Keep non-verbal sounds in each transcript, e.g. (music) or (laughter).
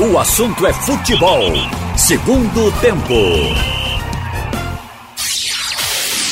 O assunto é futebol. Segundo tempo.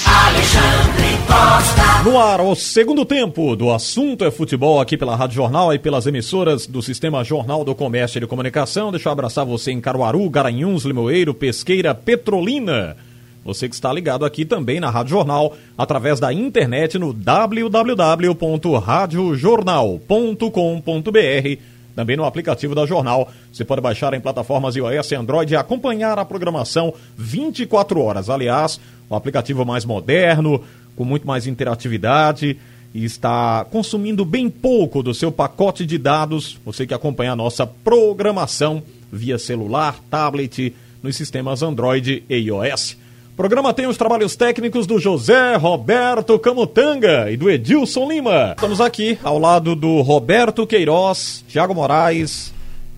Alexandre Costa. No ar, o segundo tempo do assunto é futebol aqui pela Rádio Jornal e pelas emissoras do Sistema Jornal do Comércio e de Comunicação. Deixa eu abraçar você em Caruaru, Garanhuns, Limoeiro, Pesqueira, Petrolina. Você que está ligado aqui também na Rádio Jornal, através da internet no www.radiojornal.com.br, também no aplicativo da Jornal. Você pode baixar em plataformas iOS e Android e acompanhar a programação 24 horas. Aliás, o aplicativo mais moderno, com muito mais interatividade e está consumindo bem pouco do seu pacote de dados. Você que acompanha a nossa programação via celular, tablet, nos sistemas Android e iOS. O programa tem os trabalhos técnicos do José Roberto Camutanga e do Edilson Lima. Estamos aqui ao lado do Roberto Queiroz, Thiago Moraes,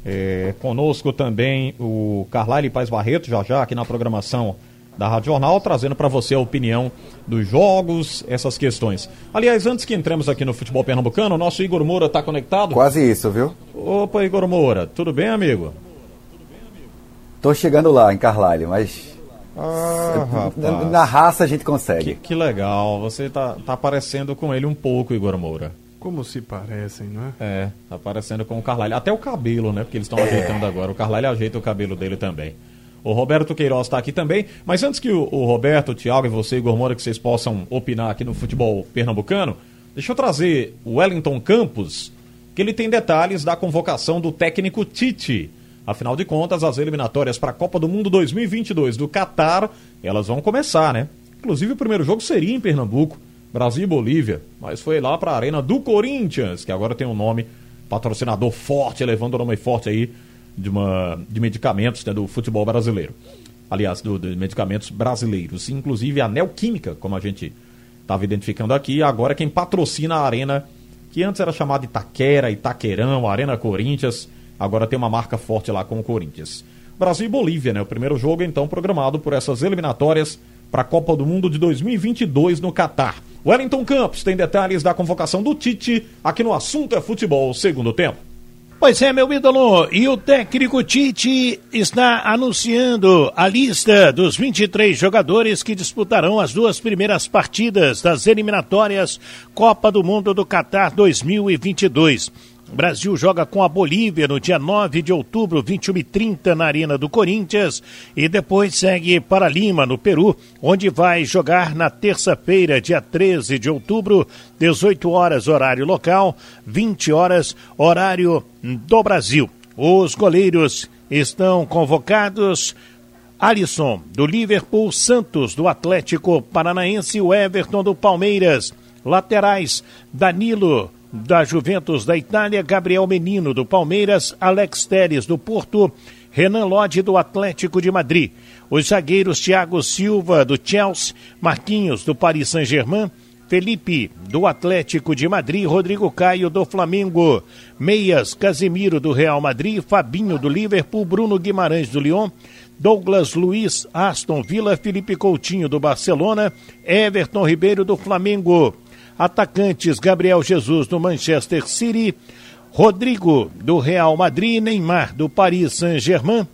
é, conosco também o Carlyle Paz Barreto, já já aqui na programação da Rádio Jornal, trazendo para você a opinião dos jogos, essas questões. Aliás, antes que entremos aqui no futebol pernambucano, o nosso Igor Moura está conectado? Quase isso, viu? Opa, Igor Moura, tudo bem, amigo? Tô chegando lá em Carlalho, mas ah, na, na, raça a gente consegue. Que, que, legal, você tá, tá parecendo com ele um pouco, Igor Moura. Como se parecem, não é? É, tá parecendo com o Carlalho. Até o cabelo, né? Porque eles estão é. ajeitando agora. O Carlalho ajeita o cabelo dele também. O Roberto Queiroz está aqui também. Mas antes que o, o Roberto, o Thiago e você, Igor Moura, que vocês possam opinar aqui no futebol pernambucano, deixa eu trazer o Wellington Campos, que ele tem detalhes da convocação do técnico Tite. Afinal de contas, as eliminatórias para a Copa do Mundo 2022 do Catar, elas vão começar, né? Inclusive o primeiro jogo seria em Pernambuco, Brasil e Bolívia, mas foi lá para a Arena do Corinthians, que agora tem um nome patrocinador forte, levando o nome forte aí de, uma, de medicamentos né, do futebol brasileiro. Aliás, do, de medicamentos brasileiros. Inclusive a Neoquímica, como a gente estava identificando aqui, agora quem patrocina a Arena, que antes era chamada Itaquera, Itaquerão, Arena Corinthians, agora tem uma marca forte lá com o Corinthians. Brasil e Bolívia, né? O primeiro jogo, então, programado por essas eliminatórias para a Copa do Mundo de 2022 no Catar. Wellington Campos tem detalhes da convocação do Tite aqui no Assunto é Futebol, segundo tempo. Pois é, meu ídolo, e o técnico Tite está anunciando a lista dos 23 jogadores que disputarão as duas primeiras partidas das eliminatórias Copa do Mundo do Catar 2022. O Brasil joga com a Bolívia no dia 9 de outubro, 21 e 30 na Arena do Corinthians e depois segue para Lima, no Peru, onde vai jogar na terça-feira, dia 13 de outubro, 18 horas horário local, 20 horas horário do Brasil. Os goleiros estão convocados Alisson, do Liverpool, Santos, do Atlético Paranaense, o Everton, do Palmeiras. Laterais, Danilo, da Juventus da Itália, Gabriel Menino do Palmeiras, Alex Teres do Porto, Renan Lodge do Atlético de Madrid. Os zagueiros Thiago Silva do Chelsea, Marquinhos do Paris Saint-Germain, Felipe do Atlético de Madrid, Rodrigo Caio do Flamengo, Meias Casemiro do Real Madrid, Fabinho do Liverpool, Bruno Guimarães do Lyon, Douglas Luiz, Aston Villa, Felipe Coutinho do Barcelona, Everton Ribeiro do Flamengo. Atacantes Gabriel Jesus do Manchester City, Rodrigo do Real Madrid, Neymar do Paris Saint-Germain,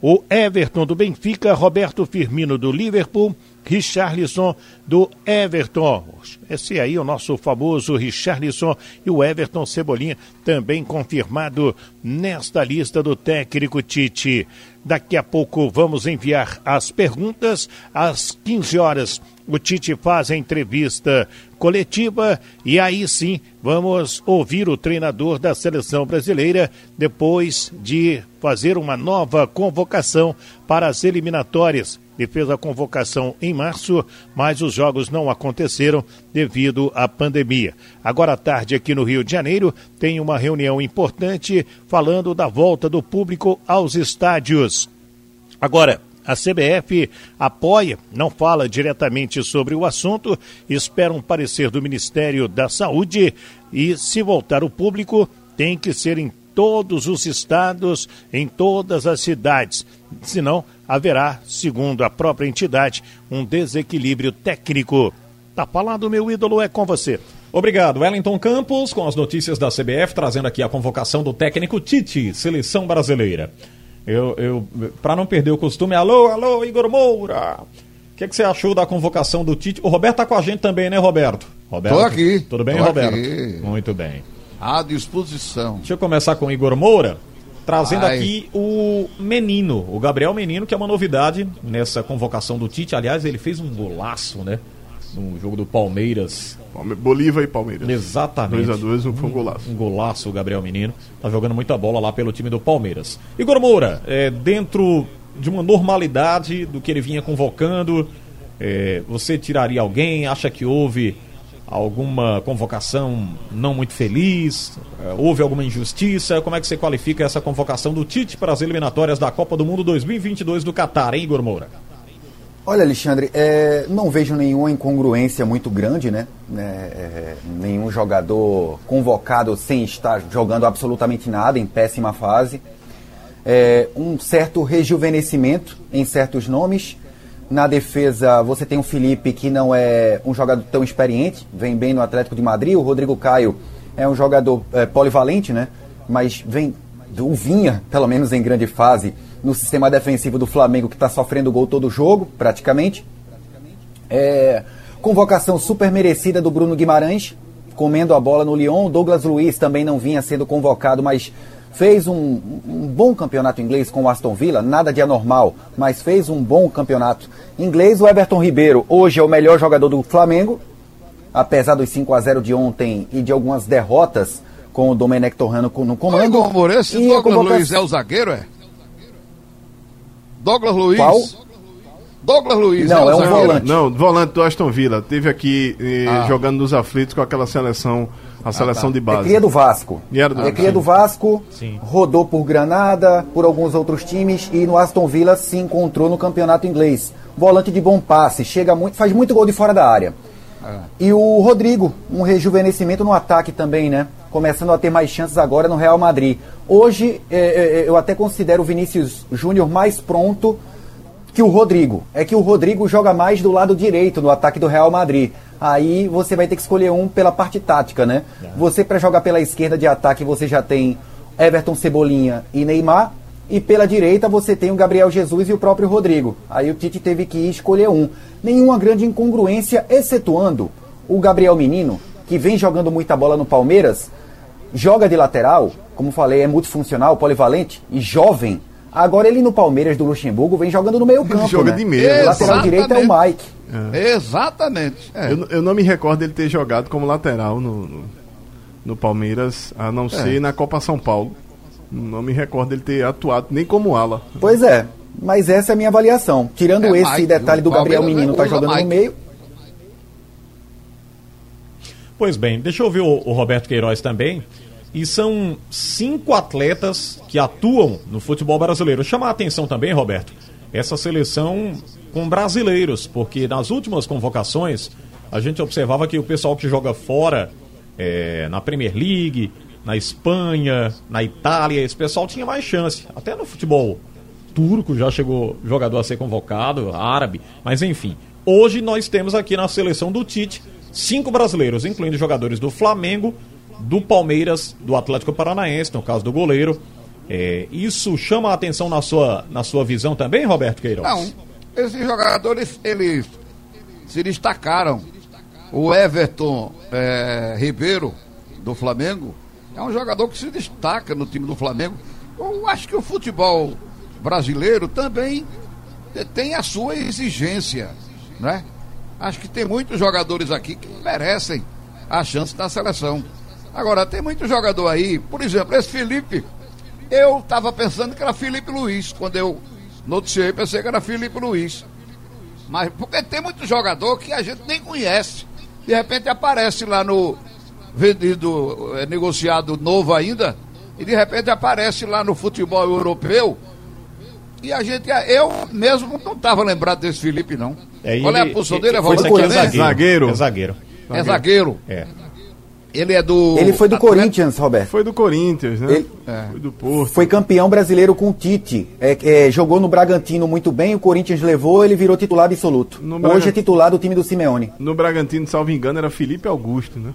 o Everton do Benfica, Roberto Firmino do Liverpool, Richarlison do Everton. Esse aí é o nosso famoso Richarlison e o Everton Cebolinha também confirmado nesta lista do técnico Tite. Daqui a pouco vamos enviar as perguntas às 15 horas. O Tite faz a entrevista coletiva e aí sim vamos ouvir o treinador da seleção brasileira depois de fazer uma nova convocação para as eliminatórias. Ele fez a convocação em março, mas os jogos não aconteceram devido à pandemia. Agora à tarde, aqui no Rio de Janeiro, tem uma reunião importante falando da volta do público aos estádios. Agora, a CBF apoia, não fala diretamente sobre o assunto, espera um parecer do Ministério da Saúde e, se voltar o público, tem que ser em todos os estados, em todas as cidades. Senão, haverá, segundo a própria entidade, um desequilíbrio técnico. Tá falando, meu ídolo, é com você. Obrigado, Wellington Campos, com as notícias da CBF, trazendo aqui a convocação do técnico Tite, seleção brasileira. Eu, eu para não perder o costume, alô, alô, Igor Moura. O que, que, você achou da convocação do Tite? O Roberto tá com a gente também, né, Roberto? Roberto. Tô aqui. Tudo bem, Roberto? Aqui. Muito bem. À disposição. Deixa eu começar com o Igor Moura, trazendo Vai. aqui o Menino, o Gabriel Menino, que é uma novidade nessa convocação do Tite. Aliás, ele fez um golaço, né? No jogo do Palmeiras Bolívar e Palmeiras. Exatamente. 2x2, um, foi um golaço. Um golaço, o Gabriel Menino. Tá jogando muita bola lá pelo time do Palmeiras. Igor Moura, é, dentro de uma normalidade do que ele vinha convocando, é, você tiraria alguém? Acha que houve alguma convocação não muito feliz? É, houve alguma injustiça? Como é que você qualifica essa convocação do Tite para as eliminatórias da Copa do Mundo 2022 do Catar, hein, Igor Moura? Olha, Alexandre, é, não vejo nenhuma incongruência muito grande, né? É, é, nenhum jogador convocado sem estar jogando absolutamente nada, em péssima fase. É, um certo rejuvenescimento em certos nomes. Na defesa, você tem o Felipe, que não é um jogador tão experiente, vem bem no Atlético de Madrid. O Rodrigo Caio é um jogador é, polivalente, né? Mas vem do Vinha, pelo menos em grande fase no sistema defensivo do Flamengo, que está sofrendo gol todo jogo, praticamente. É, convocação super merecida do Bruno Guimarães, comendo a bola no Lyon. Douglas Luiz também não vinha sendo convocado, mas fez um, um, bom campeonato inglês com o Aston Villa, nada de anormal, mas fez um bom campeonato inglês. O Everton Ribeiro hoje é o melhor jogador do Flamengo, apesar dos 5 a 0 de ontem e de algumas derrotas com o Domenech Torrano no comando. Oi, Moura, esse Douglas convocação... Luiz é o zagueiro, é? Douglas Luiz. Qual? Douglas Luiz. Não, é, é um volante. Não, volante do Aston Villa. Teve aqui eh, ah. jogando nos aflitos com aquela seleção, a seleção ah, tá. de base. É cria do Vasco. era do... É cria do Vasco, Sim. rodou por Granada, por alguns outros times e no Aston Villa se encontrou no campeonato inglês. Volante de bom passe, chega muito, faz muito gol de fora da área. Ah. E o Rodrigo, um rejuvenescimento no ataque também, né? Começando a ter mais chances agora no Real Madrid. Hoje, é, é, é, eu até considero o Vinícius Júnior mais pronto que o Rodrigo. É que o Rodrigo joga mais do lado direito no ataque do Real Madrid. Aí você vai ter que escolher um pela parte tática, né? Você, para jogar pela esquerda de ataque, você já tem Everton Cebolinha e Neymar. E pela direita você tem o Gabriel Jesus e o próprio Rodrigo. Aí o Tite teve que escolher um. Nenhuma grande incongruência, excetuando o Gabriel Menino, que vem jogando muita bola no Palmeiras, joga de lateral, como falei, é multifuncional, polivalente e jovem. Agora ele no Palmeiras do Luxemburgo vem jogando no meio campo. Ele joga né? de meio. O lateral direito é o Mike. É. Exatamente. É. Eu, eu, não me recordo dele ter jogado como lateral no, no, no Palmeiras, a não é. ser na Copa São Paulo. Não me recordo dele ter atuado nem como ala. Pois é, mas essa é a minha avaliação. Tirando é esse Mike, detalhe do Gabriel Menino tá jogando Mike. no meio. Pois bem, deixa eu ver o, o Roberto Queiroz também. E são cinco atletas que atuam no futebol brasileiro. Chama a atenção também, Roberto, essa seleção com brasileiros, porque nas últimas convocações a gente observava que o pessoal que joga fora, é, na Premier League, na Espanha, na Itália, esse pessoal tinha mais chance. Até no futebol turco já chegou jogador a ser convocado, árabe, mas enfim. Hoje nós temos aqui na seleção do Tite cinco brasileiros, incluindo jogadores do Flamengo, do Palmeiras, do Atlético Paranaense, no caso do goleiro. É, isso chama a atenção na sua, na sua visão também, Roberto Queiroz? Não, esses jogadores, eles se destacaram. O Everton é, Ribeiro, do Flamengo, é um jogador que se destaca no time do Flamengo. Eu acho que o futebol brasileiro também tem a sua exigência, né? Acho que tem muitos jogadores aqui que merecem a chance da seleção. Agora, tem muito jogador aí, por exemplo, esse Felipe, eu estava pensando que era Felipe Luiz, quando eu noticiei, pensei que era Felipe Luiz. Mas porque tem muito jogador que a gente nem conhece. De repente aparece lá no vendido, é, negociado novo ainda, e de repente aparece lá no futebol europeu. E a gente, eu mesmo não estava lembrado desse Felipe, não. É, Qual é a posição dele? É, volante é zagueiro. É zagueiro. É zagueiro. É. Ele é do. Ele foi do Corinthians, Roberto. Foi do Corinthians, né? Ele... É. Foi do Porto. Foi campeão brasileiro com o Tite. É, é, jogou no Bragantino muito bem, o Corinthians levou, ele virou titular absoluto. No Hoje Bragant... é titular do time do Simeone. No Bragantino, salvo engano, era Felipe Augusto, né?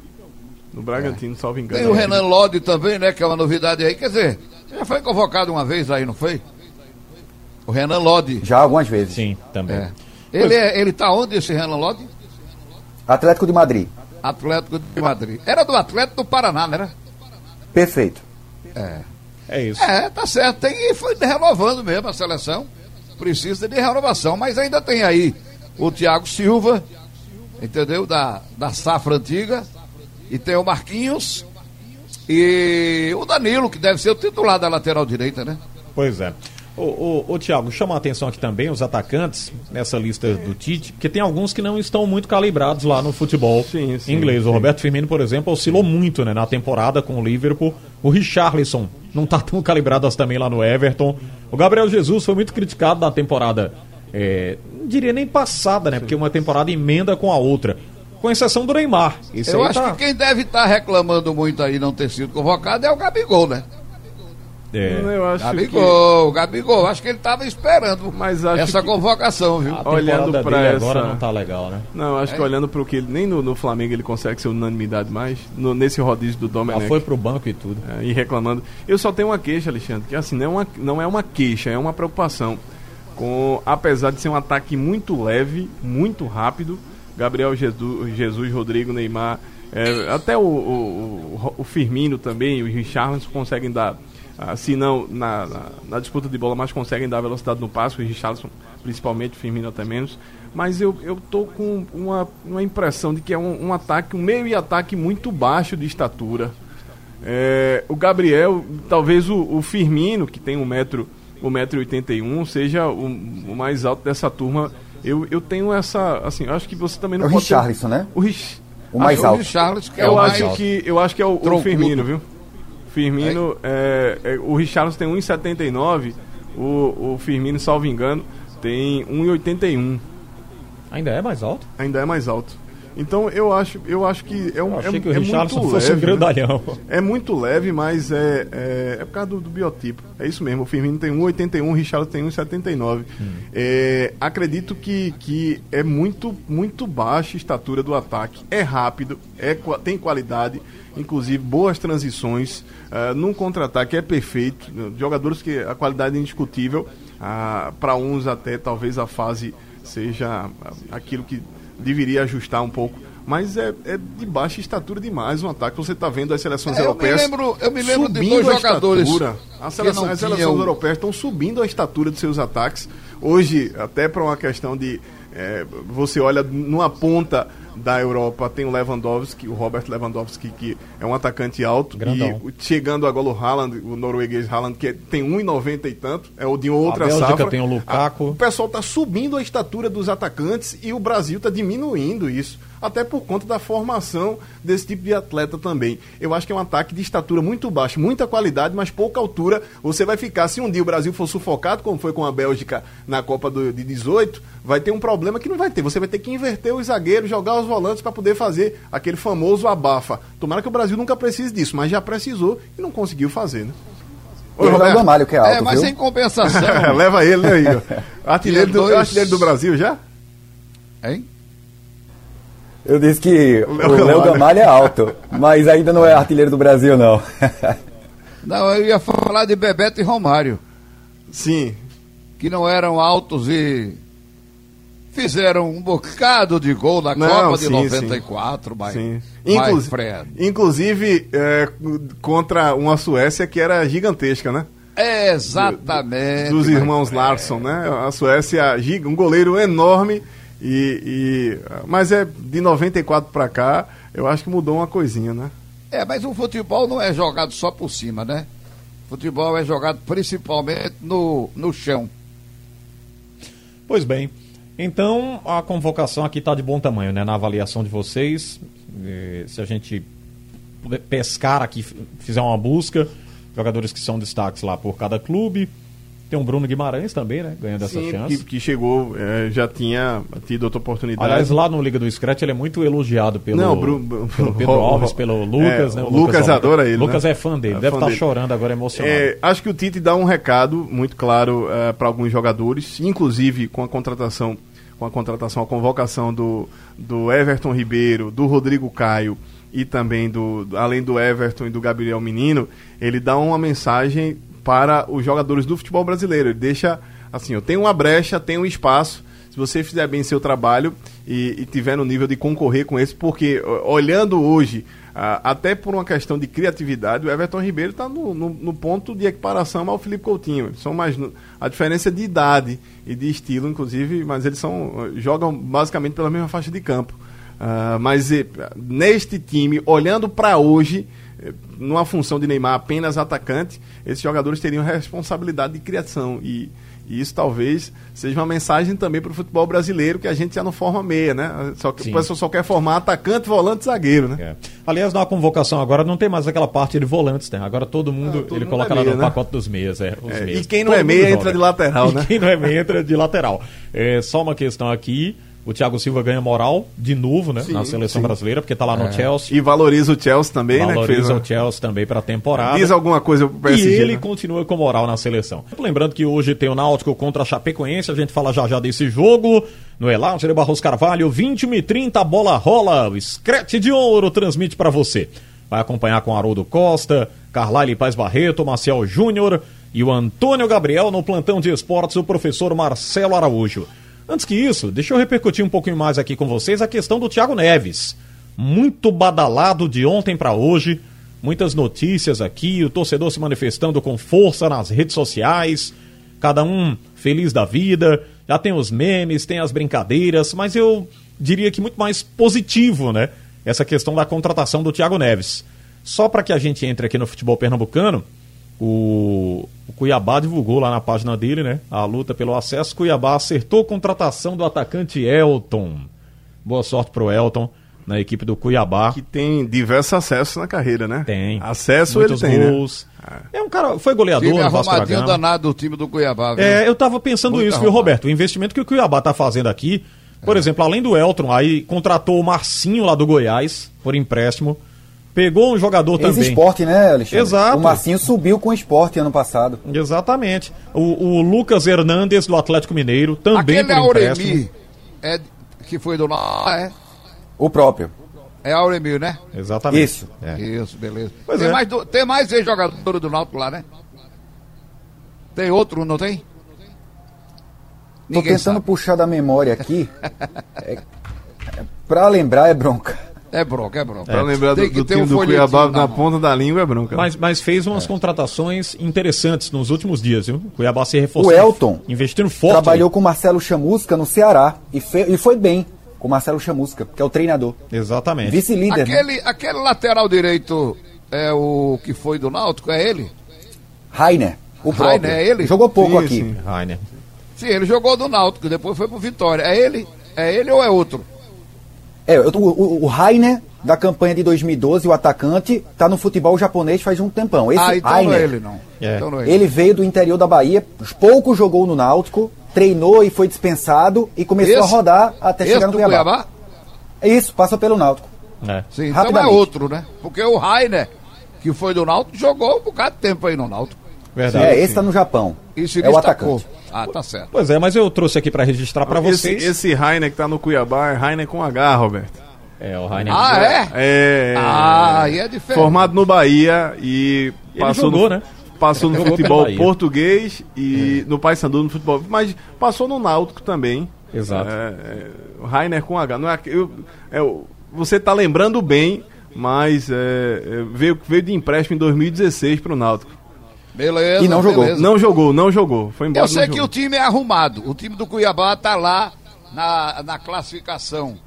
No Bragantino, salvo engano. Tem o Renan Lodi também, né? Que é uma novidade aí. Quer dizer, já foi convocado uma vez aí, não foi? O Renan Lodi. Já algumas vezes. Sim, também. É. Ele, é, ele tá onde, esse Renan Lodi? Atlético de Madrid. Atlético de Madrid. Era do Atlético do Paraná, não era? Perfeito. É. É isso. É, tá certo. Tem, e foi renovando mesmo a seleção. Precisa de renovação. Mas ainda tem aí o Thiago Silva, entendeu? Da, da safra antiga. E tem o Marquinhos. E o Danilo, que deve ser o titular da lateral direita, né? Pois é. Ô, ô, ô Tiago, chama a atenção aqui também os atacantes nessa lista do Tite, porque tem alguns que não estão muito calibrados lá no futebol Sim, sim, inglês. sim. O Roberto Firmino, por exemplo, oscilou muito né, na temporada com o Liverpool. O Richarlison não está tão calibrado assim também lá no Everton. O Gabriel Jesus foi muito criticado na temporada, é, não diria nem passada, né? Porque uma temporada emenda com a outra. Com exceção do Neymar. Isso Eu acho tá- que quem deve estar reclamando muito aí não ter sido convocado é o Gabigol, né? é, Eu acho que... Gabigol, Gabigol. Acho que ele estava esperando Mas acho essa que- convocação, viu? olhando dele pra agora essa- não tá legal, né? Não, acho que olhando para o que ele, nem no, no Flamengo ele consegue ser unanimidade mais, no- nesse rodízio do Já Domenech. foi pro banco e tudo. É, e reclamando. Eu só tenho uma queixa, Alexandre, que assim, não é uma, não é uma queixa, é uma preocupação. Com, apesar de ser um ataque muito leve, muito rápido, Gabriel Jesus, Jesus Rodrigo, Neymar, é, até o, o, o- Firmino também, o Richarlison conseguem dar, ah, se não na, na, na disputa de bola, mas conseguem dar velocidade no passo, o Richarlison principalmente, o Firmino até menos. Mas eu, eu tô com uma, uma impressão de que é um, um ataque, um meio e ataque muito baixo de estatura. É, o Gabriel, talvez o, o Firmino, que tem um metro, um metro e 81, seja o, o mais alto dessa turma. Eu, eu tenho essa, assim, eu acho que você também É não o pode ter- Richarlison, né? O, Rich, O mais Acho alto. O Charles, que é eu o mais acho que eu acho que é o, o. Firmino, viu? Firmino, é, é, o Richarlison tem 1,79, o, o Firmino, salvo engano, tem 1,81. Ainda é mais alto? Ainda é mais alto. Então eu acho, eu acho que é um Eu achei é, que o é Richarlison muito fosse um leve, né? grandalhão. É muito leve, mas é, é, é por causa do, do biotipo. É isso mesmo. O Firmino tem 1,81, o Richarlison tem 1,79. É, acredito que, que é muito, muito baixa a estatura do ataque. É rápido, é, tem qualidade, inclusive boas transições. ah, num contra-ataque é perfeito. Jogadores que a qualidade é indiscutível. Para uns, até talvez a fase seja ah, aquilo que deveria ajustar um pouco. Mas é, é de baixa estatura demais um ataque. Você está vendo as seleções É, eu me europeias. lembro- eu me lembro de subindo dois a jogadores estatura. Seleções, não as seleções europeias estão subindo a estatura dos seus ataques. Hoje, até para uma questão de. é, você olha numa ponta da Europa, tem o Lewandowski, o Robert Lewandowski, que é um atacante alto. Grandão. E chegando agora o Haaland, o norueguês Haaland, que é- tem 1,90 e tanto, é o de outra A Bélgica safra. tem o Lukaku. A- o pessoal está subindo a estatura dos atacantes e o Brasil está diminuindo isso. Até por conta da formação desse tipo de atleta também. Eu acho que é um ataque de estatura muito baixa, muita qualidade, mas pouca altura. Você vai ficar, se um dia o Brasil for sufocado, como foi com a Bélgica na Copa do, de 18, vai ter um problema que não vai ter. Você vai ter que inverter os zagueiros, jogar os volantes para poder fazer aquele famoso abafa. Tomara que o Brasil nunca precise disso, mas já precisou e não conseguiu fazer, né? Tem o Léo Gamalho, que é alto, É, mas viu? em compensação. (laughs) Leva ele, né, Igor? (laughs) Artilheiro do, Dois- artilheiro do Brasil já? hein? Eu disse que o Léo Léo Gamalho. É alto, mas ainda não é artilheiro do Brasil, não. Não, eu ia falar de Bebeto e Romário, Sim. que não eram altos e fizeram um bocado de gol na Não, Copa de sim, 94, mas, Sim. mas Inclusive, Fred. inclusive é, contra uma Suécia que era gigantesca, né? Exatamente. Dos irmãos Fred. Larson, né? A Suécia, um goleiro enorme. E, e- mas é de 94 pra cá, eu acho que mudou uma coisinha, né? É, mas o futebol não é jogado só por cima, né? Futebol é jogado principalmente no, no chão. Pois bem. Então, a convocação aqui está de bom tamanho, né? Na avaliação de vocês. Eh, Se a gente pescar aqui, fizer uma busca, jogadores que são destaques lá por cada clube. Tem um Bruno Guimarães também, né? Ganhando essa Sim, chance. que, que chegou, é, já tinha tido outra oportunidade. Aliás, lá no Liga do Scratch ele é muito elogiado pelo, Não, Bru- Bru- pelo (laughs) Pedro Ro- Alves, pelo Lucas, é, né? o Lucas Alves. adora ele, Lucas né? é fã dele, É deve fã estar chorando agora emocionado. É, acho que o Tite dá um recado muito claro para alguns jogadores, inclusive com a contratação, com a contratação, a convocação do, do Everton Ribeiro, do Rodrigo Caio e também do além do Everton e do Gabriel Menino, ele dá uma mensagem para os jogadores do futebol brasileiro. Ele deixa assim, eu tenho uma brecha, tenho um espaço. Se você fizer bem seu trabalho e, e tiver no nível de concorrer com esse, porque olhando hoje, até por uma questão de criatividade, o Everton Ribeiro está no, no, no, ponto de equiparação ao Felipe Coutinho. São mais a diferença de idade e de estilo, inclusive, mas eles são jogam basicamente pela mesma faixa de campo. Uh, mas neste time, olhando para hoje, numa função de Neymar apenas atacante, esses jogadores teriam responsabilidade de criação. E, e isso talvez seja uma mensagem também para o futebol brasileiro, que a gente já não forma meia, né? Só que o pessoal só quer formar atacante, volante zagueiro, né? É. Aliás, na convocação agora não tem mais aquela parte de volantes, né? Agora todo mundo, ah, todo ele mundo coloca é meia, lá no né? pacote dos meias. É, é meias. E quem não todo é meia entra de lateral, (laughs) né? E quem não é meia entra de lateral. É, só uma questão aqui. O Thiago Silva ganha moral de novo, né? Sim, na seleção sim. brasileira, porque tá lá no é. Chelsea. E valoriza o Chelsea também, valoriza né? Valoriza o Chelsea também para a temporada. Diz alguma coisa pro PSG, E ele né? continua com moral na seleção. Lembrando que hoje tem o Náutico contra a Chapecoense, a gente fala já já desse jogo. No Elágio Barros Carvalho, 21 e 30, a bola rola. O Scratch de Ouro transmite para você. Vai acompanhar com Haroldo Costa, Carlyle Paz Barreto, Marcel Júnior e o Antônio Gabriel no plantão de esportes, o professor Marcelo Araújo. Antes que isso, deixa eu repercutir um pouquinho mais aqui com vocês a questão do Thiago Neves. Muito badalado de ontem para hoje, muitas notícias aqui, o torcedor se manifestando com força nas redes sociais, cada um feliz da vida, já tem os memes, tem as brincadeiras, mas eu diria que muito mais positivo, né? Essa questão da contratação do Thiago Neves. Só para que a gente entre aqui no futebol pernambucano, o, o, Cuiabá divulgou lá na página dele, né? A luta pelo acesso. Cuiabá acertou a contratação do atacante Elton. Boa sorte pro Elton na equipe do Cuiabá. Que tem diversos acessos na carreira, né? Tem. Acesso Muitos ele tem, gols. Né? É um cara, foi goleador time no Vasco da Gama. danado do time do Cuiabá. Viu? É, eu tava pensando Muito isso, arrumado. viu, Roberto? O investimento que o Cuiabá tá fazendo aqui, por é. exemplo, além do Elton, aí contratou o Marcinho lá do Goiás por empréstimo. Pegou um jogador Ex também. esporte, né, Alexandre? Exato. O Marcinho subiu com o esporte ano passado. Exatamente. O, o Lucas Hernandes do Atlético Mineiro também Aquele por Auremi é que foi do ah, é? O próprio. É Auremir, né? Exatamente. Isso. É. Isso, beleza. Pois tem, é. mais do, tem mais jogador do Náutico lá, né? Tem outro, não tem? Tô tentando sabe. puxar da memória aqui. (laughs) é, é, pra lembrar é bronca. É bronca, é bronca. É. Pra lembrar do, do time um do Cuiabá na, na ponta da língua é bronca. Mas, mas fez umas é. contratações interessantes nos últimos dias, viu? O Cuiabá se reforçou. O Elton investindo forte. Trabalhou com o Marcelo Chamusca no Ceará e, fe, e foi bem com o Marcelo Chamusca, que é o treinador. Exatamente. Vice-líder. Né? Aquele, né? aquele lateral direito é o que foi do Náutico, é ele? Rainer. O Rainer, é ele? Jogou pouco sim, aqui. Sim. Rainer. Sim, ele jogou do Náutico, depois foi pro Vitória. É ele? É ele ou é outro? É, o, o, o Rainer da campanha de 2012, o atacante, tá no futebol japonês faz um tempão. Esse ah, então Rainer, não é ele, não. É. Então não é ele. ele veio do interior da Bahia, pouco jogou no Náutico, treinou e foi dispensado e começou esse, a rodar até chegar no Cuiabá. Cuiabá. É isso, passa pelo Náutico. É. Sim, então é outro, né? Porque o Rainer, que foi do Náutico, jogou um bocado de tempo aí no Náutico. Verdade. É, esse tá no Japão. Isso é o atacante. Ah, tá certo. Pois é, mas eu trouxe aqui para registrar para vocês. Esse Rainer que tá no Cuiabá é Rainer com H, Roberto. É, o Rainer. Ah, é? É. Ah, aí é diferente. Formado no Bahia e passou jogou, no, né? Passou no futebol português e é. no Paysandu no futebol, mas passou no Náutico também. Exato. É, é, Rainer com H. Não é, eu, é, você está lembrando bem, mas é, é, veio, veio de empréstimo em 2016 para o Náutico. Beleza. E não beleza. jogou. Não jogou, não jogou. Foi embora. Eu sei que jogou. o time é arrumado. O time do Cuiabá está lá na, na classificação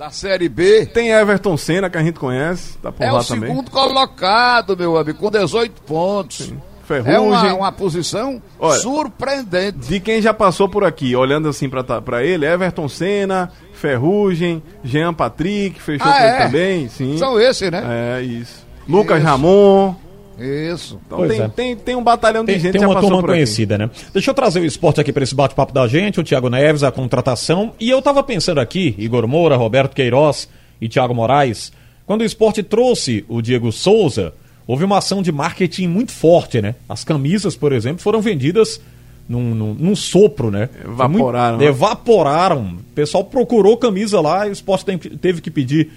da Série B. Tem Everton Senna, que a gente conhece, tá por é o também. segundo colocado, meu amigo, com 18 pontos. Sim. Ferrugem. É uma, uma posição Olha, surpreendente. De quem já passou por aqui, olhando assim para ele, Everton Senna, Ferrugem, Jean Patrick, fechou ah, é? também, sim. São esses, né? É, isso. Lucas isso. Ramon. Isso. Então tem, é. tem, tem, um batalhão de tem, gente Tem uma turma conhecida, né? Deixa eu trazer o esporte aqui para esse bate-papo da gente, o Thiago Neves, a contratação. E eu tava pensando aqui, Igor Moura, Roberto Queiroz e Thiago Moraes, quando o esporte trouxe o Diego Souza, houve uma ação de marketing muito forte, né? As camisas, por exemplo, foram vendidas num, num, num sopro, né? Evaporaram. Muito, evaporaram. O pessoal procurou camisa lá e o esporte tem, teve que pedir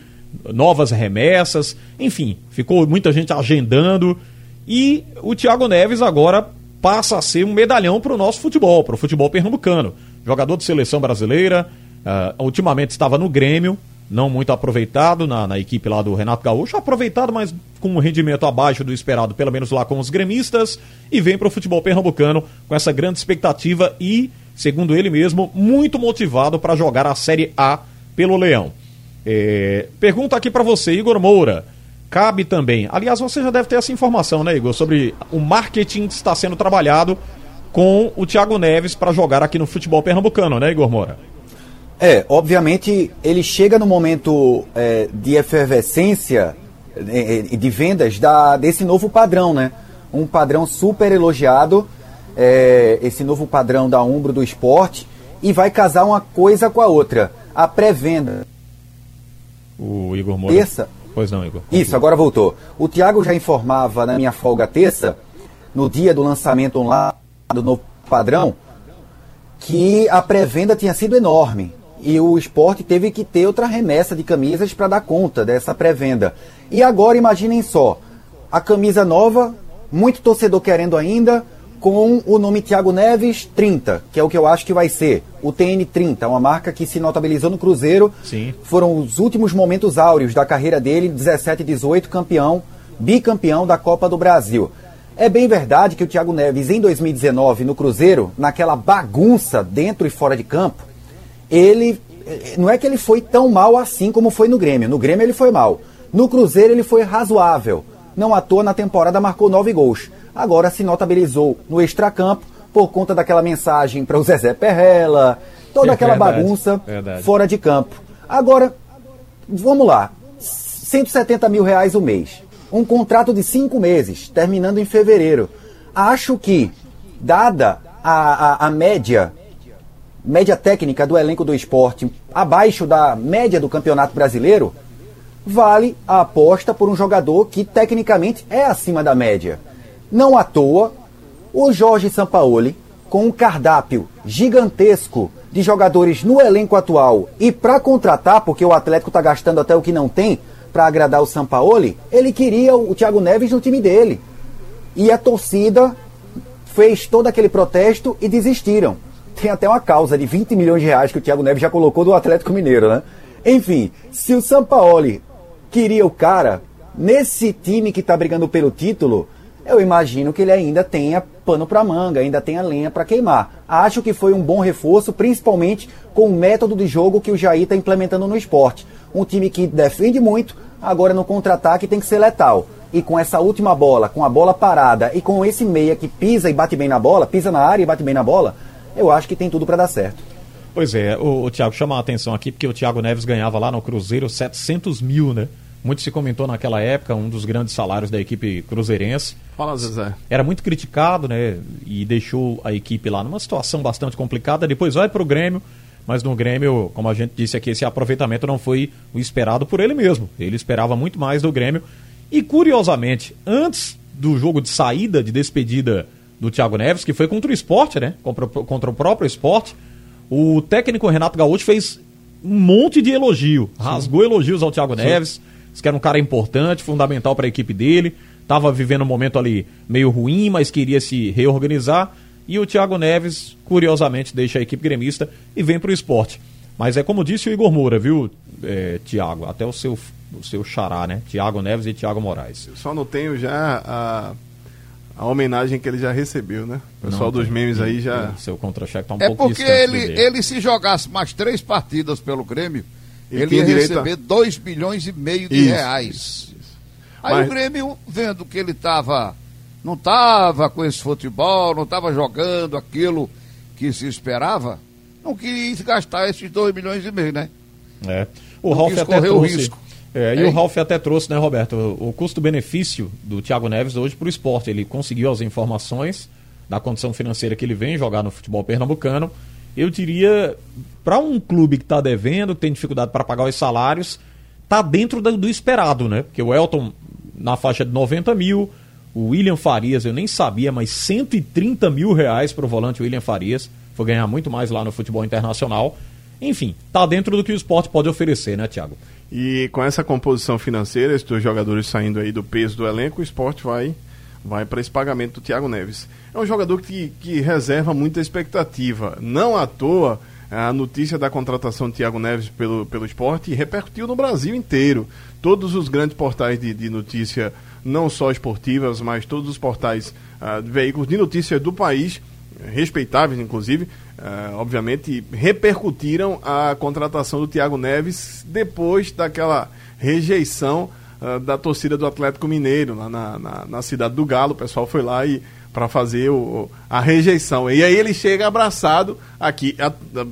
novas remessas, enfim, ficou muita gente agendando. E o Thiago Neves agora passa a ser um medalhão para o nosso futebol, para o futebol pernambucano. Jogador de seleção brasileira, uh, ultimamente estava no Grêmio, não muito aproveitado na, na, equipe lá do Renato Gaúcho, aproveitado, mas com um rendimento abaixo do esperado, pelo menos lá com os gremistas, e vem para o futebol pernambucano com essa grande expectativa e, segundo ele mesmo, muito motivado para jogar a Série A pelo Leão. É, pergunta aqui para você, Igor Moura. Cabe também. Aliás, você já deve ter essa informação, né, Igor, sobre o marketing que está sendo trabalhado com o Thiago Neves para jogar aqui no futebol pernambucano, né, Igor Moura? É, obviamente ele chega no momento é, de efervescência e é, de vendas da, desse novo padrão, né? Um padrão super elogiado, é, esse novo padrão da Umbro do esporte, e vai casar uma coisa com a outra. A pré-venda. O Igor Moura. Terça. Pois não, Igor. Isso, agora voltou. O Tiago já informava na minha folga terça, no dia do lançamento online do novo padrão, que a pré-venda tinha sido enorme e o esporte teve que ter outra remessa de camisas para dar conta dessa pré-venda. E agora imaginem só, a camisa nova, muito torcedor querendo ainda, com o nome Thiago Neves 30, que é o que eu acho que vai ser, o TN 30, uma marca que se notabilizou no Cruzeiro. Sim. Foram os últimos momentos áureos da carreira dele, 17 e 18, campeão, bicampeão da Copa do Brasil. É bem verdade que o Thiago Neves, em 2019, no Cruzeiro, naquela bagunça dentro e fora de campo, ele não é que ele foi tão mal assim como foi no Grêmio. No Grêmio ele foi mal. No Cruzeiro ele foi razoável. Não à toa na temporada marcou nove gols. Agora se notabilizou no extracampo por conta daquela mensagem para o Zezé Perrella, toda é aquela verdade, bagunça verdade. fora de campo. Agora, vamos lá. 170 mil reais o mês. Um contrato de cinco meses, terminando em fevereiro. Acho que, dada a, a, a média média técnica do elenco do esporte abaixo da média do campeonato brasileiro, vale a aposta por um jogador que tecnicamente é acima da média. Não à toa, o Jorge Sampaoli, com um cardápio gigantesco de jogadores no elenco atual e para contratar, porque o Atlético está gastando até o que não tem para agradar o Sampaoli, ele queria o Thiago Neves no time dele. E a torcida fez todo aquele protesto e desistiram tem até uma causa de 20 milhões de reais que o Thiago Neves já colocou do Atlético Mineiro, né? Enfim, se o Sampaoli queria o cara, nesse time que está brigando pelo título, eu imagino que ele ainda tenha pano para manga, ainda tenha lenha para queimar. Acho que foi um bom reforço, principalmente com o método de jogo que o Jair está implementando no esporte. Um time que defende muito, agora no contra-ataque tem que ser letal. E com essa última bola, com a bola parada e com esse meia que pisa e bate bem na bola, pisa na área e bate bem na bola, eu acho que tem tudo para dar certo. Pois é, o, o Thiago chama a atenção aqui porque o Thiago Neves ganhava lá no Cruzeiro 700 mil, né? Muito se comentou naquela época, um dos grandes salários da equipe cruzeirense. Fala, Zezé. Era muito criticado, né? E deixou a equipe lá numa situação bastante complicada. Depois vai para o Grêmio, mas no Grêmio, como a gente disse aqui, esse aproveitamento não foi o esperado por ele mesmo. Ele esperava muito mais do Grêmio. E curiosamente, antes do jogo de saída, de despedida do Thiago Neves, que foi contra o esporte, né? Contra, contra o próprio esporte. O técnico Renato Gaúcho fez um monte de elogio, Sim. rasgou elogios ao Thiago Sim. Neves, disse que era um cara importante, fundamental para a equipe dele, estava vivendo um momento ali meio ruim, mas queria se reorganizar. E o Thiago Neves, curiosamente, deixa a equipe gremista e vem para o esporte. Mas é como disse o Igor Moura, viu, é, Thiago? Até o seu, o seu xará, né? Thiago Neves e Thiago Moraes. Eu só não tenho já a a homenagem que ele já recebeu, né? O pessoal não, dos memes aí já. Seu contra-cheque tá um é pouco porque ele, ele se jogasse mais três partidas pelo Grêmio, ele, ele ia receber 2 a... bilhões e meio de isso, reais. Isso, isso. Aí Mas... o Grêmio, vendo que ele estava. Não estava com esse futebol, não estava jogando aquilo que se esperava, não quis gastar esses 2 milhões e meio, né? É. O não Ralf até trouxe, o risco. É, e o Ralf até trouxe, né, Roberto, o, o custo-benefício do Thiago Neves hoje para o esporte. Ele conseguiu as informações da condição financeira que ele vem jogar no futebol pernambucano. Eu diria, para um clube que está devendo, que tem dificuldade para pagar os salários, está dentro do, do, esperado, né? Porque o Elton na faixa de 90 mil, o William Farias, eu nem sabia, mas 130 mil reais para o volante William Farias. Foi ganhar muito mais lá no futebol internacional. Enfim, está dentro do que o esporte pode oferecer, né, Thiago? E com essa composição financeira, esses dois jogadores saindo aí do peso do elenco, o esporte vai, vai para esse pagamento do Thiago Neves. É um jogador que, que reserva muita expectativa. Não à toa, a notícia da contratação de Thiago Neves pelo, pelo esporte repercutiu no Brasil inteiro. Todos os grandes portais de, de notícia, não só esportivas, mas todos os portais uh, de veículos de notícias do país, respeitáveis inclusive, uh, obviamente, repercutiram a contratação do Thiago Neves depois daquela rejeição uh, da torcida do Atlético Mineiro, lá na, na, na cidade do Galo. O pessoal foi lá e para fazer o, a rejeição. E aí ele chega abraçado aqui. A, a,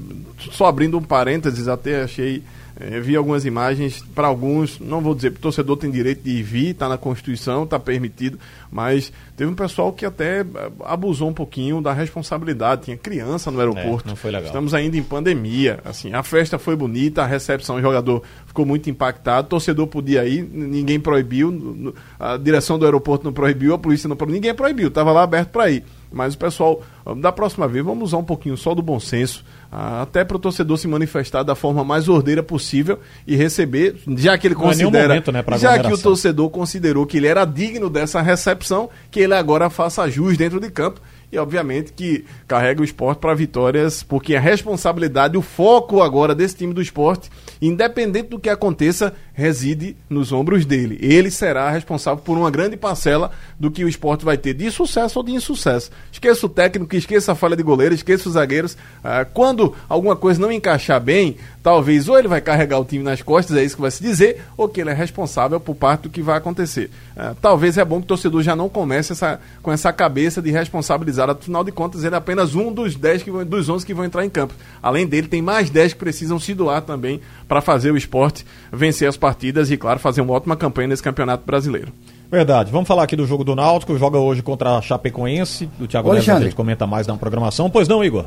só abrindo um parênteses, até achei é, vi algumas imagens, para alguns, não vou dizer, o torcedor tem direito de vir, está na Constituição, está permitido, mas teve um pessoal que até abusou um pouquinho da responsabilidade, tinha criança no aeroporto. É, não foi legal. Estamos ainda em pandemia, assim, a festa foi bonita, a recepção, o jogador ficou muito impactado, o torcedor podia ir, ninguém proibiu, a direção do aeroporto não proibiu, a polícia não proibiu, ninguém proibiu, estava lá aberto para ir. Mas o pessoal, da próxima vez, vamos usar um pouquinho só do bom senso, ah, até para o torcedor se manifestar da forma mais ordeira possível e receber, já que ele não é considera, é momento, né, já que o torcedor considerou que ele era digno dessa recepção, que ele agora faça jus dentro de campo e obviamente que carrega o esporte para vitórias, porque a responsabilidade, o foco agora desse time do esporte, independente do que aconteça, reside nos ombros dele. Ele será responsável por uma grande parcela do que o esporte vai ter de sucesso ou de insucesso. Esqueça o técnico, esqueça a falha de goleiro, esqueça os zagueiros. Ah, quando alguma coisa não encaixar bem, talvez ou ele vai carregar o time nas costas, é isso que vai se dizer, ou que ele é responsável por parte do que vai acontecer. Ah, talvez é bom que o torcedor já não comece essa, com essa cabeça de responsabilizar. Afinal de contas, ele é apenas um dos 10 que vão, dos 11 que vão entrar em campo. Além dele, tem mais 10 que precisam se doar também para fazer o esporte vencer as partidas e, claro, fazer uma ótima campanha nesse campeonato brasileiro. Verdade. Vamos falar aqui do jogo do Náutico, joga hoje contra a Chapecoense. Do Thiago Neves a gente comenta mais na programação. Pois não, Igor?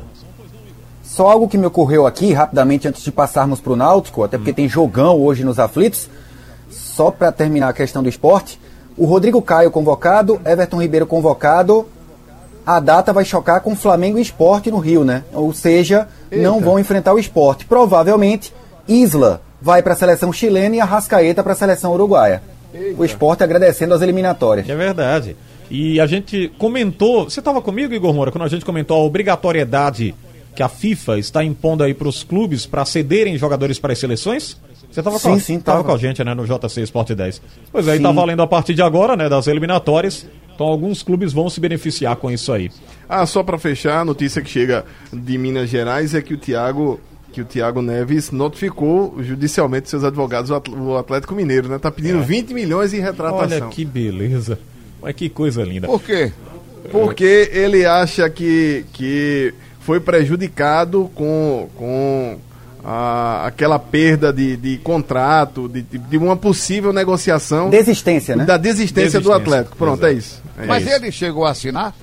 Só algo que me ocorreu aqui, rapidamente, antes de passarmos para o Náutico, até porque hum. tem jogão hoje nos aflitos. Só para terminar a questão do esporte, o Rodrigo Caio convocado, Everton Ribeiro convocado. A data vai chocar com Flamengo e Esporte no Rio, né? Ou seja, Eita. não vão enfrentar o esporte. Provavelmente, Isla vai para a seleção chilena e a Rascaeta para a seleção uruguaia. Eita. O esporte agradecendo as eliminatórias. É verdade. E a gente comentou, você estava comigo, Igor Moura, quando a gente comentou a obrigatoriedade que a FIFA está impondo aí para os clubes para cederem jogadores para as seleções? Você estava com, sim, tava. com a gente, né, no JC Sport 10. Pois aí, está valendo a partir de agora, né, das eliminatórias. Então alguns clubes vão se beneficiar com isso aí. Ah, só para fechar, a notícia que chega de Minas Gerais é que o Thiago que o Thiago Neves notificou judicialmente seus advogados, o Atlético Mineiro, né? Tá pedindo é. 20 milhões em retratação. Olha que beleza. Mas que coisa linda. Por quê? Porque ele acha que, que foi prejudicado com, com a, aquela perda de, de contrato, de, de, uma possível negociação. Desistência, né? Da desistência, desistência. do Atlético. Pronto, Exato. é isso. É Mas isso. ele chegou a assinar?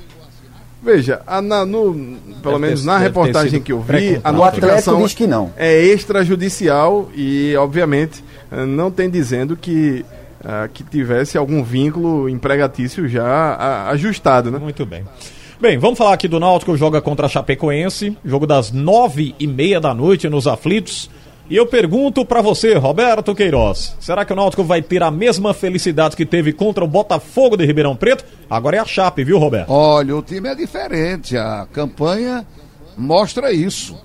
Veja, a, na, no, pelo deve menos ter, na reportagem que eu vi, a notificação diz que não. é extrajudicial e, obviamente, eh, não tem dizendo que, uh, que tivesse algum vínculo empregatício já ajustado, né? Muito bem. Bem, vamos falar aqui do Náutico, joga contra a Chapecoense, jogo das nove e meia da noite nos aflitos. E eu pergunto para você, Roberto Queiroz, será que o Náutico vai ter a mesma felicidade que teve contra o Botafogo de Ribeirão Preto? Agora é a Chape, viu, Roberto? Olha, o time é diferente, a campanha mostra isso.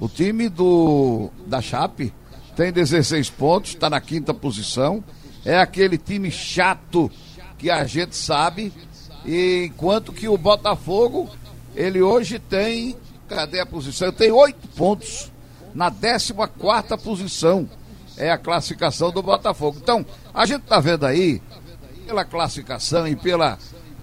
O time do da Chape tem 16 pontos, está na quinta posição. É aquele time chato que a gente sabe. E enquanto que o Botafogo, ele hoje tem, cadê a posição? Tem oito pontos na 14 posição. É a classificação do Botafogo. Então, a gente está vendo aí, pela classificação e pela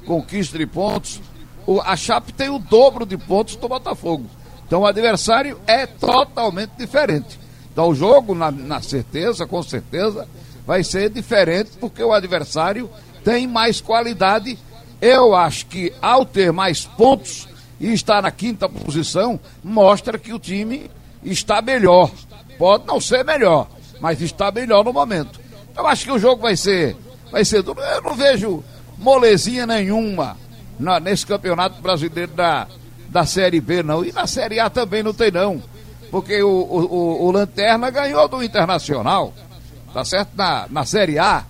conquista de pontos, o, a Chape tem o dobro de pontos do Botafogo. Então, o adversário é totalmente diferente. Então, o jogo, na, na certeza, com certeza, vai ser diferente, porque o adversário tem mais qualidade. Eu acho que, ao ter mais pontos e estar na quinta posição, mostra que o time está melhor. Pode não ser melhor, mas está melhor no momento. Eu acho que o jogo vai ser, vai ser duro. Eu não vejo molezinha nenhuma na, nesse campeonato brasileiro da, da Série B, não. E na Série A também não tem, não. Porque o, o, o, o Lanterna ganhou do Internacional. tá certo? Na, na Série A.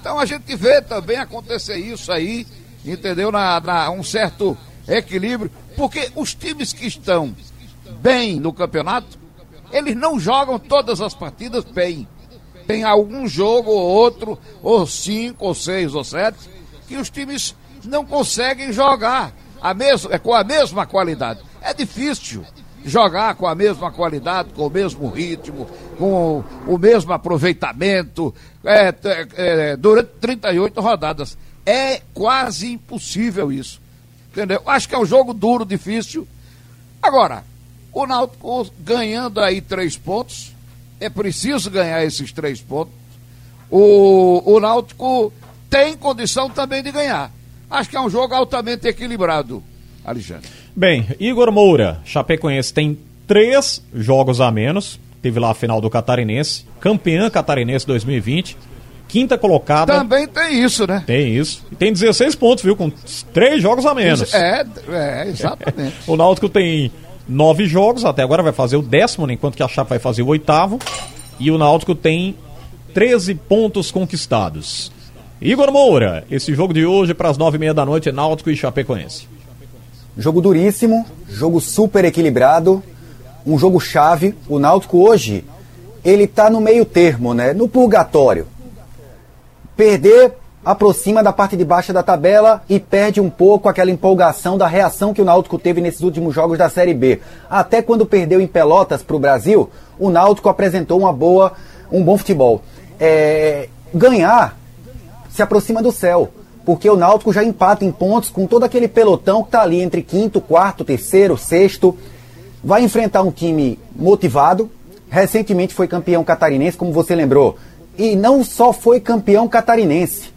Então a gente vê também acontecer isso aí, entendeu? Na, na um certo equilíbrio, porque os times que estão bem no campeonato, eles não jogam todas as partidas bem. Tem algum jogo ou outro, ou cinco, ou seis, ou sete, que os times não conseguem jogar a mesma, é, com a mesma qualidade. É difícil jogar com a mesma qualidade, com o mesmo ritmo, com o, mesmo aproveitamento é, é, é durante 38 rodadas. É quase impossível isso. Entendeu? Acho que é um jogo duro, difícil. Agora, o Náutico ganhando aí três pontos, é preciso ganhar esses três pontos. O, o Náutico tem condição também de ganhar. Acho que é um jogo altamente equilibrado, Alexandre. Bem, Igor Moura, Chapecoense tem três jogos a menos. Teve lá a final do Catarinense, campeã Catarinense 2020, quinta colocada. Também tem isso, né? Tem isso. E tem 16 pontos, viu? Com três jogos a menos. É, é exatamente. (laughs) o Náutico tem nove jogos, até agora vai fazer o décimo, né? enquanto que a Chape vai fazer o oitavo. E o Náutico tem 13 pontos conquistados. Igor Moura, esse jogo de hoje para as nove e meia da noite Náutico e Chapecoense. Jogo duríssimo, jogo super equilibrado, um jogo chave. O Náutico hoje, ele tá no meio termo, né? No purgatório. Perder aproxima da parte de baixo da tabela e perde um pouco aquela empolgação da reação que o Náutico teve nesses últimos jogos da Série B. Até quando perdeu em Pelotas para o Brasil, o Náutico apresentou uma boa, um bom futebol. É, ganhar se aproxima do céu, porque o Náutico já empata em pontos com todo aquele pelotão que está ali entre quinto, quarto, terceiro, sexto. Vai enfrentar um time motivado. Recentemente foi campeão catarinense, como você lembrou. E não só foi campeão catarinense,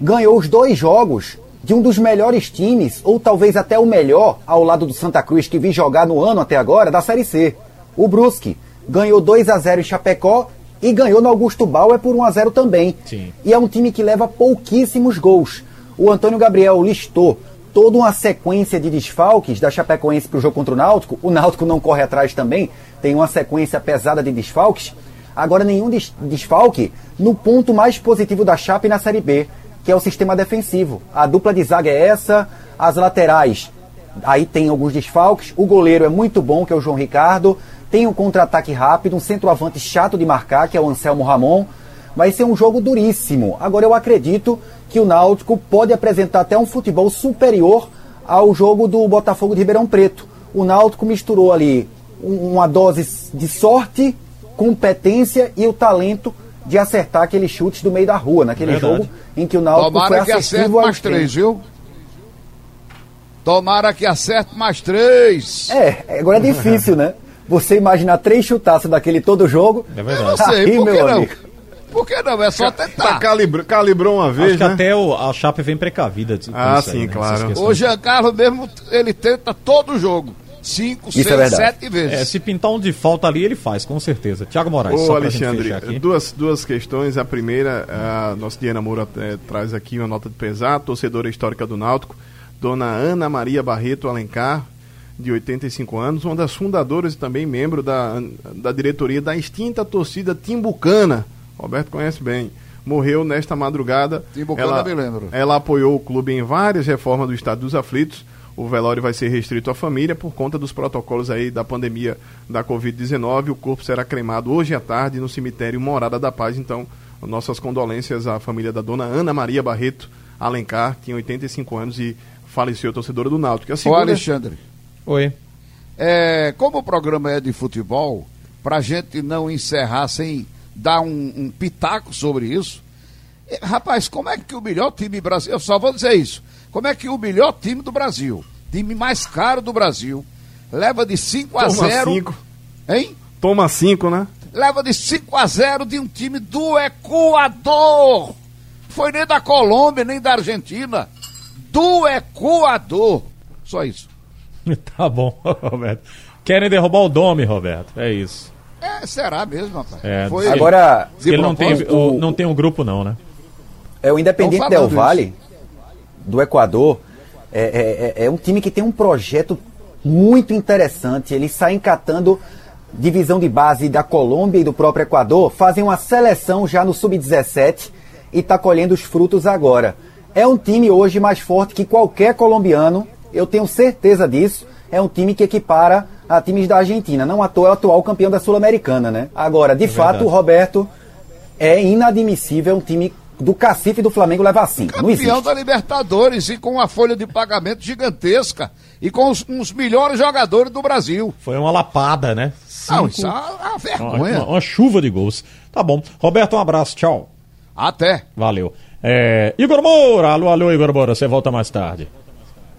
ganhou os dois jogos de um dos melhores times, ou talvez até o melhor, ao lado do Santa Cruz, que vi jogar no ano até agora, da Série C. O Brusque ganhou 2 a 0 em Chapecó e ganhou no Augusto Bauer por 1 a 0 também. Sim. E é um time que leva pouquíssimos gols. O Antônio Gabriel listou toda uma sequência de desfalques da Chapecoense para o jogo contra o Náutico. O Náutico não corre atrás também, tem uma sequência pesada de desfalques. Agora, nenhum des desfalque no ponto mais positivo da Chape na Série B, que é o sistema defensivo. A dupla de zaga é essa, as laterais, aí tem alguns desfalques. O goleiro é muito bom, que é o João Ricardo. Tem um contra-ataque rápido, um centroavante chato de marcar, que é o Anselmo Ramon. Vai ser um jogo duríssimo. Agora eu acredito que o Náutico pode apresentar até um futebol superior ao jogo do Botafogo de Ribeirão Preto. O Náutico misturou ali uma dose de sorte, competência e o talento de acertar aqueles chutes do meio da rua, naquele Verdade. jogo em que o Náutico Tomara foi acerte mais três, viu? Tomara que acerte mais três. É, agora é difícil, né? Você imaginar três chutaços daquele todo jogo. É verdade. Eu sei, Aí, por que não? Amigo. Por que não? É só tentar. Tá calibra, calibrou uma vez, Acho né? que até o, a Chape vem precavida. Ah, sim, aí, né? claro. O Giancarlo mesmo, ele tenta todo jogo. Cinco, Isso seis, é sete vezes. É, se pintar um de falta ali, ele faz, com certeza. Tiago Moraes, Ô, Alexandre, duas, duas questões. A primeira, a nossa Diana Moura é, traz aqui uma nota de pesar, torcedora histórica do Náutico, dona Ana Maria Barreto Alencar, de 85 anos, uma das fundadoras e também membro da, da diretoria da extinta torcida Timbucana. Roberto conhece bem. Morreu nesta madrugada. Timbucana ela, me lembro. Ela apoiou o clube em várias reformas do Estado dos Aflitos. O velório vai ser restrito à família por conta dos protocolos aí da pandemia da Covid-19. O corpo será cremado hoje à tarde no cemitério Morada da Paz. Então, nossas condolências à família da dona Ana Maria Barreto Alencar, que tinha 85 anos e faleceu torcedora do Náutico. Segunda... Ô, Alexandre. Oi. É, como o programa é de futebol, para a gente não encerrar sem dar um, um pitaco sobre isso, é, rapaz, como é que o melhor time Brasil, eu só vou dizer isso, como é que o melhor time do Brasil, time mais caro do Brasil, leva de 5 a 0 cinco. Hein? Toma 5, né? Leva de 5 a 0 de um time do Equador. Foi nem da Colômbia, nem da Argentina. Do Equador. Só isso. (laughs) tá bom, (laughs) Roberto. Querem derrubar o Dome, Roberto. É isso. É, será mesmo, rapaz. É, Foi Agora, ele não tem, o, não tem um grupo, não, né? É o Independente Del Valle, do Equador. É, é, é, é, um time que tem um projeto muito interessante. Ele sai encatando divisão de base da Colômbia e do próprio Equador, fazem uma seleção já no sub-17 e está colhendo os frutos agora. É um time hoje mais forte que qualquer colombiano, eu tenho certeza disso. É um time que equipara a times da Argentina. Não à toa é o atual campeão da Sul-Americana, né? Agora, de é fato, verdade. o Roberto é inadmissível um time do Cacife do Flamengo levar cinco. Campeão da Libertadores e com uma folha de pagamento gigantesca e com os, os melhores jogadores do Brasil. Foi uma lapada, né? Cinco... Não, isso é uma vergonha. Uma, uma, chuva de gols. Tá bom. Roberto, um abraço. Tchau. Até. Valeu. É... Igor Moura, alô, alô, Igor Moura, você volta mais tarde.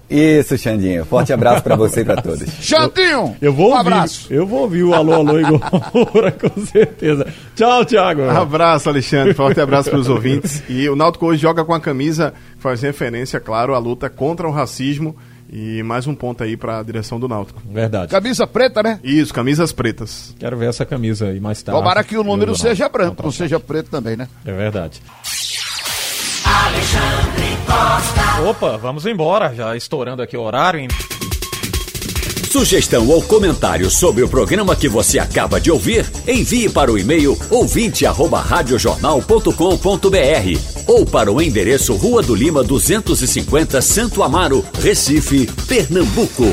Isso, Xandinho. Forte abraço para você e para todos. (laughs) Xandinho! Eu, eu vou um ouvir, abraço. Eu vou ouvir o alô, alô, Igor Moura, com certeza. Tchau, Thiago. Abraço, Alexandre. Forte abraço para os ouvintes. E o Náutico hoje joga com a camisa que faz referência, claro, à luta contra o racismo. E mais um ponto aí para a direção do Náutico. Verdade. Camisa preta, né? Isso, camisas pretas. Quero ver essa camisa aí mais tarde. Tomara que o número seja branco, não seja preto também, né? É verdade. Alexandre Costa. Opa, vamos embora, já estourando aqui o horário. Hein? Sugestão ou comentário sobre o programa que você acaba de ouvir, envie para o e-mail ouvinte@radiojornal.com.br ou para o endereço Rua do Lima 250, Santo Amaro, Recife, Pernambuco.